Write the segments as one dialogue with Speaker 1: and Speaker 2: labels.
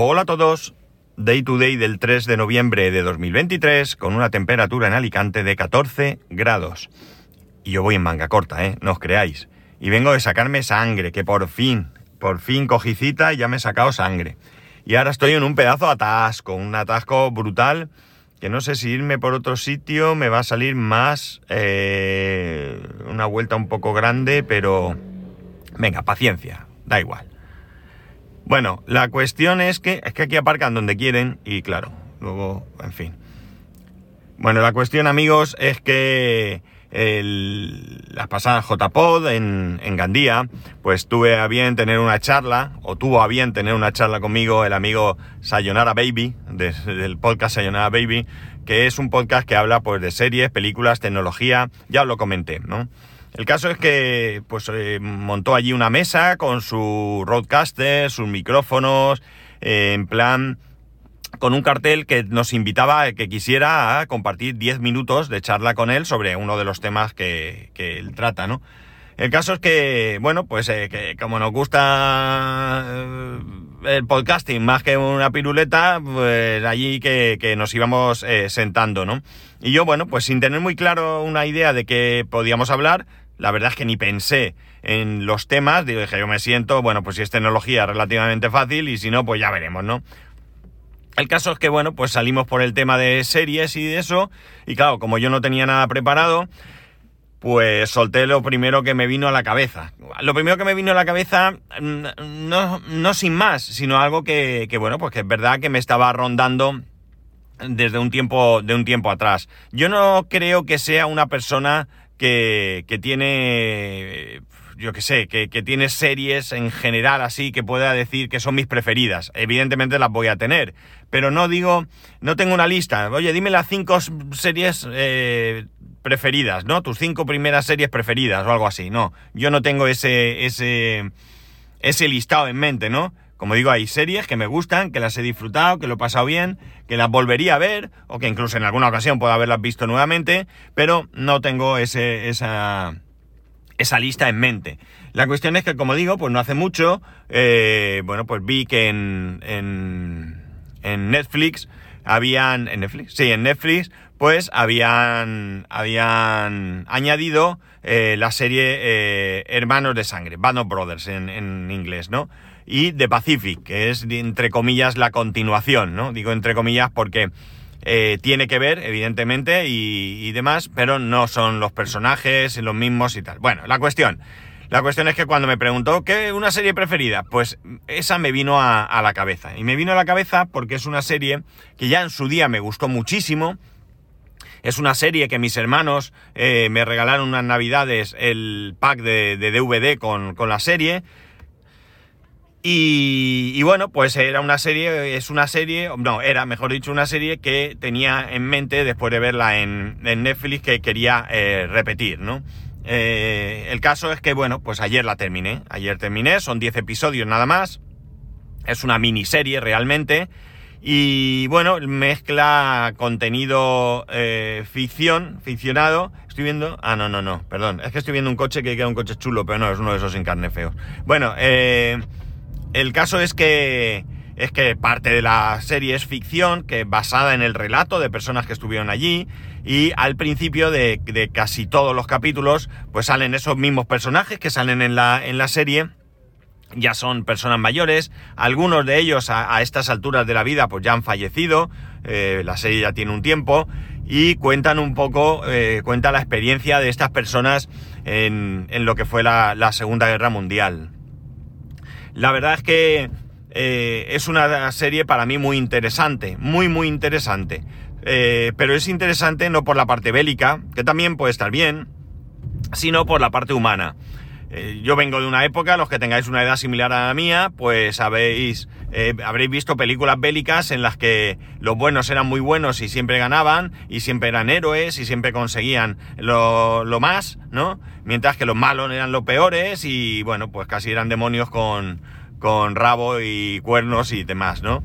Speaker 1: Hola a todos. Day to day del 3 de noviembre de 2023 con una temperatura en Alicante de 14 grados. Y yo voy en manga corta, ¿eh? No os creáis. Y vengo de sacarme sangre, que por fin, por fin cogí y ya me he sacado sangre. Y ahora estoy en un pedazo de atasco, un atasco brutal, que no sé si irme por otro sitio me va a salir más... eh, una vuelta un poco grande, pero... Venga, paciencia, da igual. Bueno, la cuestión es que es que aquí aparcan donde quieren y claro, luego, en fin. Bueno, la cuestión, amigos, es que el, la pasada JPod en, Gandía, pues tuve a bien tener una charla, o tuvo a bien tener una charla conmigo el amigo Sayonara Baby, de- del podcast Sayonara Baby, que es un podcast que habla pues de series, películas, tecnología, ya os lo comenté, ¿no? El caso es que pues eh, montó allí una mesa con su roadcaster, sus micrófonos, eh, en plan con un cartel que nos invitaba a que quisiera a compartir 10 minutos de charla con él sobre uno de los temas que, que él trata, ¿no? El caso es que, bueno, pues eh, que como nos gusta el podcasting más que una piruleta, pues allí que, que nos íbamos eh, sentando, ¿no? Y yo, bueno, pues sin tener muy claro una idea de qué podíamos hablar, la verdad es que ni pensé en los temas, digo, dije, yo me siento, bueno, pues si es tecnología relativamente fácil y si no, pues ya veremos, ¿no? El caso es que, bueno, pues salimos por el tema de series y de eso, y claro, como yo no tenía nada preparado, pues solté lo primero que me vino a la cabeza. Lo primero que me vino a la cabeza, mm, no, no sin más, sino algo que, bueno, pues que es verdad que me estaba rondando desde un tiempo, de un tiempo atrás. Yo no creo que sea una persona que, que tiene, yo qué sé, que, que tiene series en general así que pueda decir que son mis preferidas. Evidentemente las voy a tener, pero no digo, no tengo una lista. Oye, dime las cinco series eh, preferidas, ¿no? Tus cinco primeras series preferidas o algo así. No, yo no tengo ese, ese, ese listado en mente, ¿no? Como digo, hay series que me gustan, que las he disfrutado, que lo he pasado bien, que las volvería a ver, o que incluso en alguna ocasión puedo haberlas visto nuevamente, pero no tengo ese, esa, esa lista en mente. La cuestión es que, como digo, pues no hace mucho, eh, bueno, pues vi que en, en, en Netflix habían, en Netflix, sí, en Netflix, pues habían, habían añadido eh, la serie eh, Hermanos de Sangre, Band Brothers en, en inglés, ¿no? Y The Pacific, que es, entre comillas, la continuación, ¿no? Digo entre comillas porque eh, tiene que ver, evidentemente, y, y demás, pero no son los personajes los mismos y tal. Bueno, la cuestión. La cuestión es que cuando me preguntó qué una serie preferida, pues esa me vino a, a la cabeza. Y me vino a la cabeza porque es una serie que ya en su día me gustó muchísimo. Es una serie que mis hermanos eh, me regalaron unas navidades el pack de, DVD con, con la serie. Y, y bueno, pues era una serie, es una serie, no, era mejor dicho una serie que tenía en mente después de verla en, en Netflix que quería eh, repetir, ¿no? Eh, el caso es que, bueno, pues ayer la terminé, ayer terminé, son 10 episodios nada más, es una miniserie realmente, y bueno, mezcla contenido eh, ficción, ficcionado. Estoy viendo. Ah, no, no, no, perdón. Es que estoy viendo un coche que queda un coche chulo, pero no, es uno de esos sin carne feos. Bueno, eh, el caso es que. Es que parte de la serie es ficción, que es basada en el relato de personas que estuvieron allí. Y al principio de, de casi todos los capítulos, pues salen esos mismos personajes que salen en la, en la serie ya son personas mayores, algunos de ellos a, estas alturas de la vida pues ya han fallecido, eh, la serie ya tiene un tiempo, y cuentan un poco, eh, cuenta la experiencia de estas personas en, lo que fue la, la Segunda Guerra Mundial. La verdad es que eh, es una serie para mí muy interesante, muy muy interesante, Eh, pero es interesante no por la parte bélica, que también puede estar bien, sino por la parte humana. Eh, yo vengo de una época, los que tengáis una edad similar a la mía, pues habéis, eh, habréis visto películas bélicas en las que los buenos eran muy buenos y siempre ganaban, y siempre eran héroes y siempre conseguían lo, lo más, ¿no? Mientras que los malos eran los peores y, bueno, pues casi eran demonios con, con rabo y cuernos y demás, ¿no?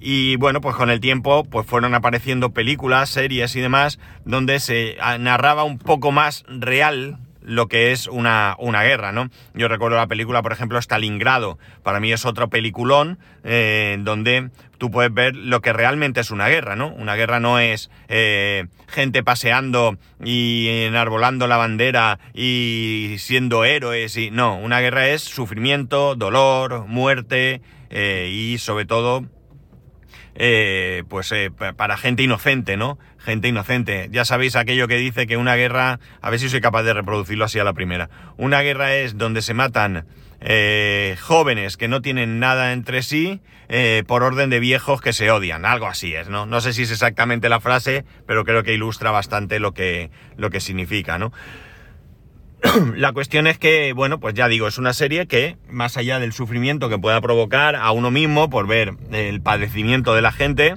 Speaker 1: Y bueno, pues con el tiempo pues fueron apareciendo películas, series y demás donde se ah, narraba un poco más real lo que es una, una guerra, ¿no? Yo recuerdo la película, por ejemplo, Stalingrado, para mí es otro peliculón eh, donde tú puedes ver lo que realmente es una guerra, ¿no? Una guerra no es eh, gente paseando y enarbolando la bandera y siendo héroes, y no, una guerra es sufrimiento, dolor, muerte eh, y sobre todo eh, pues eh, para gente inocente, ¿no? Gente inocente. Ya sabéis aquello que dice que una guerra, a ver si soy capaz de reproducirlo así a la primera. Una guerra es donde se matan eh, jóvenes que no tienen nada entre sí por orden de viejos que se odian. Algo así es, ¿no? No sé si es exactamente la frase, pero creo que ilustra bastante lo que, lo que significa, ¿no? la cuestión es que, bueno, pues ya digo, es una serie que, más allá del sufrimiento que pueda provocar a uno mismo por ver el padecimiento de la gente,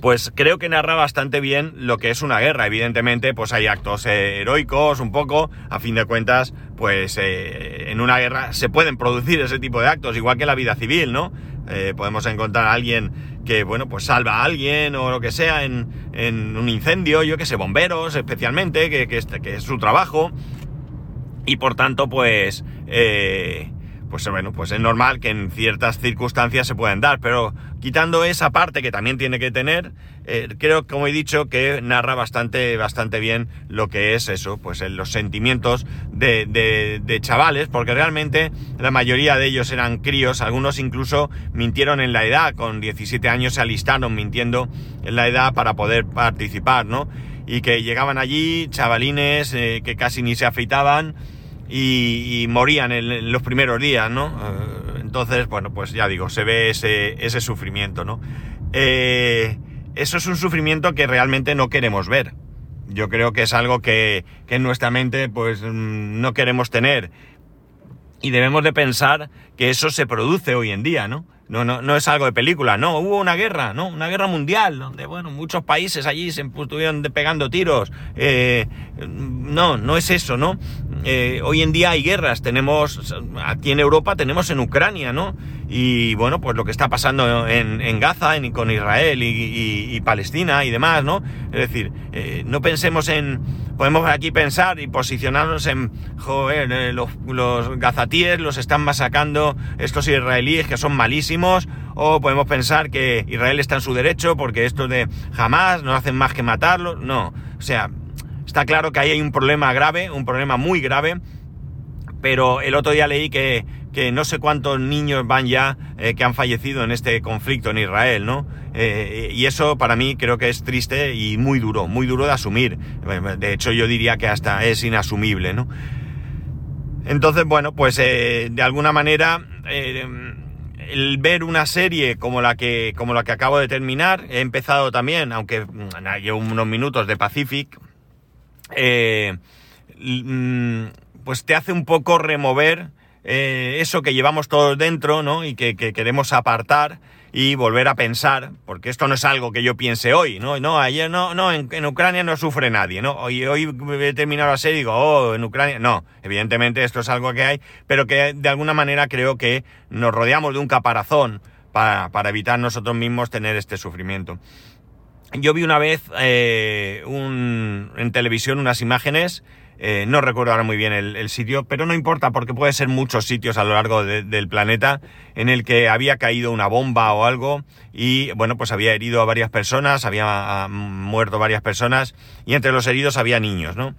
Speaker 1: pues creo que narra bastante bien lo que es una guerra. Evidentemente, pues hay actos heroicos, un poco, a fin de cuentas, pues eh, en una guerra se pueden producir ese tipo de actos, igual que en la vida civil, ¿no? Eh, podemos encontrar a alguien que, bueno, pues salva a alguien o lo que sea en, un incendio, yo que sé, bomberos especialmente, que, que, que es su trabajo. Y por tanto, pues, eh, pues bueno, pues es normal que en ciertas circunstancias se puedan dar, pero quitando esa parte que también tiene que tener, eh, creo, como he dicho, que narra bastante, bastante bien lo que es eso, pues los sentimientos de, de, de, chavales, porque realmente la mayoría de ellos eran críos, algunos incluso mintieron en la edad, con 17 años se alistaron mintiendo en la edad para poder participar, ¿no? y que llegaban allí chavalines eh, que casi ni se afeitaban y, morían en, los primeros días, ¿no? Eh, entonces, bueno, pues ya digo, se ve ese, sufrimiento, ¿no? Eh, eso es un sufrimiento que realmente no queremos ver. Yo creo que es algo que, que en nuestra mente pues mm, no queremos tener. Y debemos de pensar que eso se produce hoy en día, ¿no? No, no, no es algo de película, no, hubo una guerra, ¿no? Una guerra mundial, donde, bueno, muchos países allí se estuvieron pegando tiros. Eh, no, no es eso, ¿no? Eh, hoy en día hay guerras, tenemos, aquí en Europa tenemos en Ucrania, ¿no? Y bueno, pues lo que está pasando en, Gaza, en, con Israel y, Palestina y demás, ¿no? Es decir, eh, no pensemos en, podemos aquí pensar y posicionarnos en, joder, los, los gazatíes los están masacando estos israelíes que son malísimos o podemos pensar que Israel está en su derecho porque esto de jamás no hacen más que matarlo. No, o sea, está claro que ahí hay un problema grave, un problema muy grave, pero el otro día leí que, que no sé cuántos niños van ya eh, que han fallecido en este conflicto en Israel, ¿no? Eh, y eso para mí creo que es triste y muy duro, muy duro de asumir. De hecho yo diría que hasta es inasumible, ¿no? Entonces, bueno, pues eh, de alguna manera el ver una serie como la que como la que acabo de terminar he empezado también aunque mm, llevo unos minutos de Pacific mm, pues te hace un poco remover eh, eso que llevamos todos dentro no y que queremos apartar y volver a pensar, porque esto no es algo que yo piense hoy, ¿no? No, ayer no, no, en, Ucrania no sufre nadie, ¿no? Hoy, hoy he terminado la serie y digo, oh, en Ucrania, no, evidentemente esto es algo que hay, pero que de alguna manera creo que nos rodeamos de un caparazón para, evitar nosotros mismos tener este sufrimiento. Yo vi una vez eh, un, en televisión unas imágenes eh, no recuerdo ahora muy bien el, sitio, pero no importa porque puede ser muchos sitios a lo largo del planeta en el que había caído una bomba o algo y bueno, pues había herido a varias personas, había ah, muerto varias personas y entre los heridos había niños, ¿no?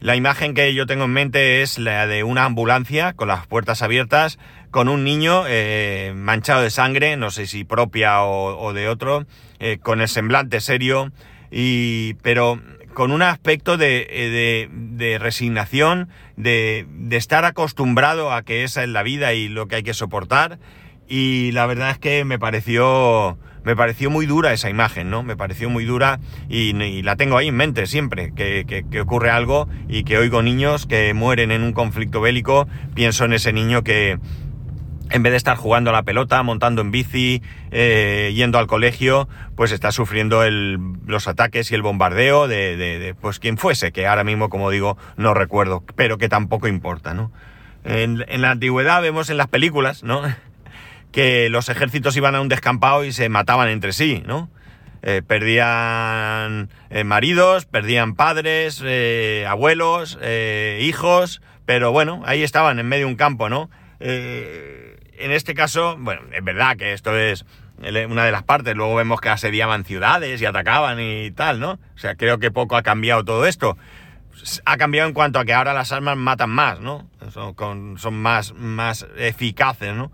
Speaker 1: La imagen que yo tengo en mente es la de una ambulancia con las puertas abiertas, con un niño eh, manchado de sangre, no sé si propia o, de otro, eh, con el semblante serio, y pero con un aspecto de, eh, de, resignación, de, de, estar acostumbrado a que esa es la vida y lo que hay que soportar. Y la verdad es que me pareció, me pareció muy dura esa imagen, ¿no? Me pareció muy dura y, la tengo ahí en mente siempre, que, que, ocurre algo y que oigo niños que mueren en un conflicto bélico, pienso en ese niño que, en vez de estar jugando a la pelota, montando en bici, eh, yendo al colegio, pues está sufriendo el, los ataques y el bombardeo de, pues quien fuese, que ahora mismo, como digo, no recuerdo, pero que tampoco importa, ¿no? En, la antigüedad vemos en las películas, ¿no? que los ejércitos iban a un descampado y se mataban entre sí, ¿no? Eh, perdían eh, maridos, perdían padres, abuelos, hijos, pero bueno, ahí estaban en medio de un campo, ¿no? En este caso, bueno, es verdad que esto es una de las partes, luego vemos que asediaban ciudades y atacaban y tal, ¿no? O sea, creo que poco ha cambiado todo esto. Ha cambiado en cuanto a que ahora las armas matan más, ¿no? Son, son más, más eficaces, ¿no?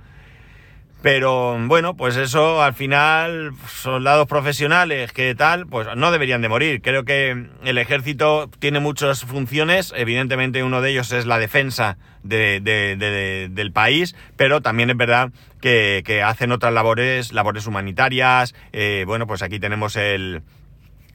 Speaker 1: Pero bueno, pues eso al final, soldados profesionales que tal, pues no deberían de morir. Creo que el ejército tiene muchas funciones, evidentemente uno de ellos es la defensa del país, pero también es verdad que, hacen otras labores, labores humanitarias. Eh, bueno, pues aquí tenemos el,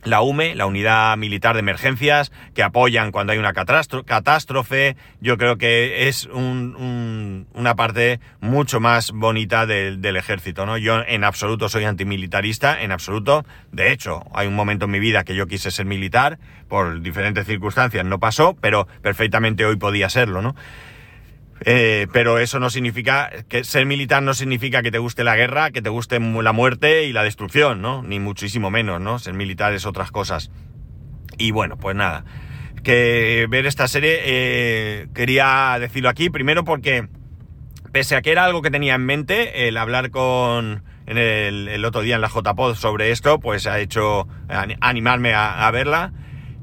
Speaker 1: la UME, la Unidad Militar de Emergencias, que apoyan cuando hay una catástrofe. Yo creo que es una parte mucho más bonita del, ejército, ¿no? Yo en absoluto soy antimilitarista, en absoluto. De hecho, hay un momento en mi vida que yo quise ser militar, por diferentes circunstancias no pasó, pero perfectamente hoy podía serlo, ¿no? Eh, pero eso no significa que ser militar no significa que te guste la guerra, que te guste la muerte y la destrucción, ¿no? Ni muchísimo menos, ¿no? Ser militar es otras cosas. Y bueno, pues nada. Que ver esta serie eh, quería decirlo aquí, primero porque pese a que era algo que tenía en mente, el hablar con en el, otro día en la JPod sobre esto, pues ha hecho animarme a verla.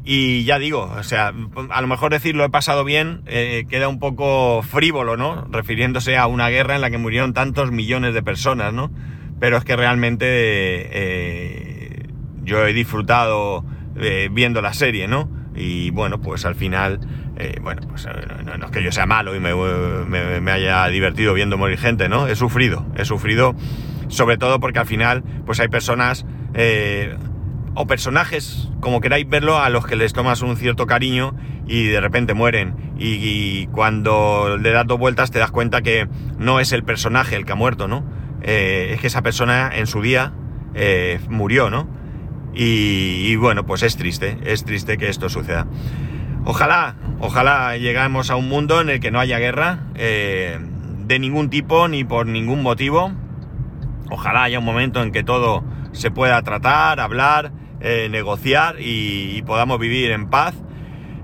Speaker 1: Y ya digo, o sea, a lo mejor decir lo he pasado bien eh, queda un poco frívolo, ¿no? Refiriéndose a una guerra en la que murieron tantos millones de personas, ¿no? Pero es que realmente eh, yo he disfrutado eh, viendo la serie, ¿no? Y bueno, pues al final, bueno, pues no, es que yo sea malo y me, me, haya divertido viendo morir gente, ¿no? He sufrido, he sufrido, sobre todo porque al final, pues hay personas o personajes, como queráis verlo, a los que les tomas un cierto cariño y de repente mueren. Y, cuando le das dos vueltas te das cuenta que no es el personaje el que ha muerto, ¿no? Eh, es que esa persona en su día eh, murió, ¿no? Y, bueno, pues es triste, es triste que esto suceda. Ojalá, ojalá llegamos a un mundo en el que no haya guerra eh, de ningún tipo ni por ningún motivo. Ojalá haya un momento en que todo se pueda tratar, hablar, eh, negociar y, podamos vivir en paz.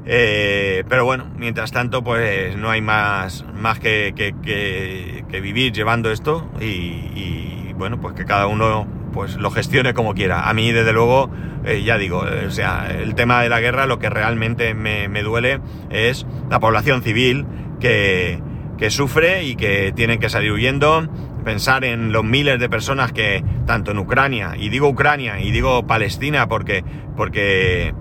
Speaker 1: Eh, pero bueno, mientras tanto, pues no hay más, más que, que, vivir llevando esto y, bueno, pues que cada uno pues lo gestione como quiera. A mí, desde luego, eh, ya digo, o sea, el tema de la guerra lo que realmente me, me duele es la población civil que, que sufre y que tienen que salir huyendo pensar en los miles de personas que, tanto en Ucrania, y digo Ucrania, y digo Palestina porque, porque,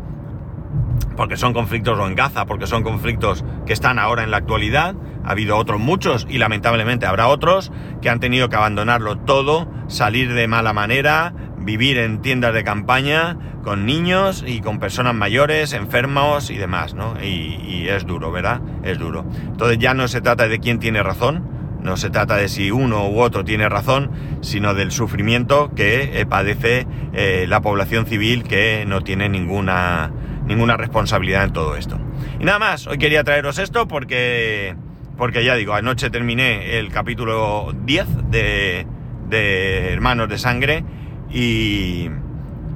Speaker 1: porque son conflictos, o en Gaza, porque son conflictos que están ahora en la actualidad, ha habido otros muchos, y lamentablemente habrá otros, que han tenido que abandonarlo todo, salir de mala manera, vivir en tiendas de campaña, con niños y con personas mayores, enfermos y demás, ¿no? Y, y es duro, ¿verdad? Es duro. Entonces ya no se trata de quién tiene razón, no se trata de si uno u otro tiene razón, sino del sufrimiento que eh, padece eh, la población civil que no tiene ninguna, ninguna responsabilidad en todo esto. Y nada más, hoy quería traeros esto porque, porque ya digo, anoche terminé el capítulo 10 de, de Hermanos de Sangre y,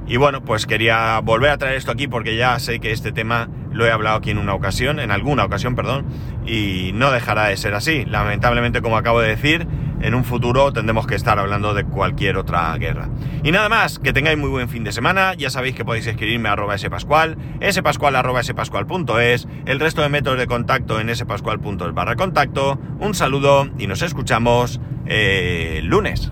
Speaker 1: y bueno, pues quería volver a traer esto aquí porque ya sé que este tema lo he hablado aquí en una ocasión, en alguna ocasión, perdón, y no dejará de ser así. Lamentablemente, como acabo de decir, en un futuro tendremos que estar hablando de cualquier otra guerra. Y nada más, que tengáis muy buen fin de semana, ya sabéis que podéis escribirme a arroba spascual, el resto de métodos de contacto en spascual.es barra contacto, un saludo y nos escuchamos el lunes.